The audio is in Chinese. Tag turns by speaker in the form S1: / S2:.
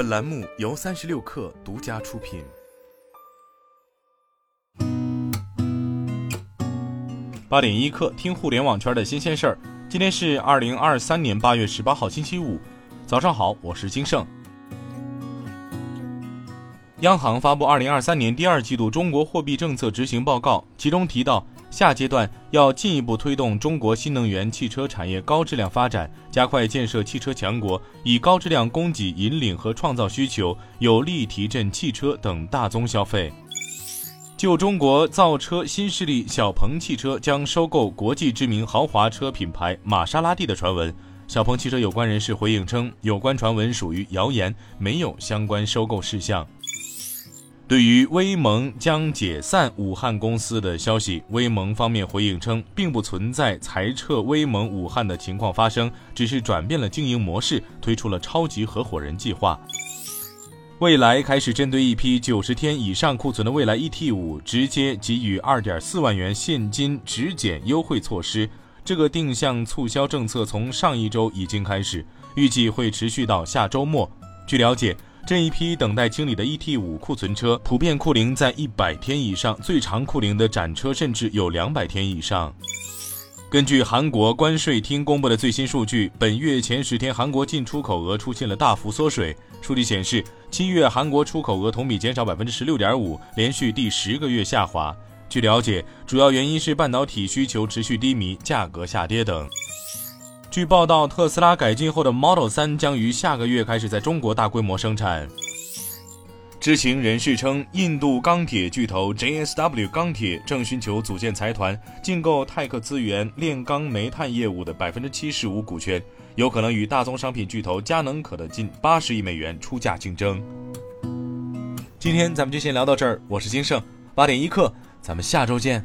S1: 本栏目由三十六氪独家出品。
S2: 八点一刻，听互联网圈的新鲜事儿。今天是二零二三年八月十八号，星期五，早上好，我是金盛。央行发布二零二三年第二季度中国货币政策执行报告，其中提到。下阶段要进一步推动中国新能源汽车产业高质量发展，加快建设汽车强国，以高质量供给引领和创造需求，有力提振汽车等大宗消费。就中国造车新势力小鹏汽车将收购国际知名豪华车品牌玛莎拉蒂的传闻，小鹏汽车有关人士回应称，有关传闻属于谣言，没有相关收购事项。对于威盟将解散武汉公司的消息，威盟方面回应称，并不存在裁撤威盟武汉的情况发生，只是转变了经营模式，推出了超级合伙人计划。未来开始针对一批九十天以上库存的未来 ET 五，直接给予二点四万元现金直减优惠措施。这个定向促销政策从上一周已经开始，预计会持续到下周末。据了解。这一批等待清理的 ET 五库存车，普遍库龄在一百天以上，最长库龄的展车甚至有两百天以上。根据韩国关税厅公布的最新数据，本月前十天韩国进出口额出现了大幅缩水。数据显示，七月韩国出口额同比减少百分之十六点五，连续第十个月下滑。据了解，主要原因是半导体需求持续低迷，价格下跌等。据报道，特斯拉改进后的 Model 3将于下个月开始在中国大规模生产。知情人士称，印度钢铁巨头 JSW 钢铁正寻求组建财团，竞购泰克资源炼钢煤炭业务的百分之七十五股权，有可能与大宗商品巨头佳能可的近八十亿美元出价竞争。今天咱们就先聊到这儿，我是金盛，八点一刻，咱们下周见。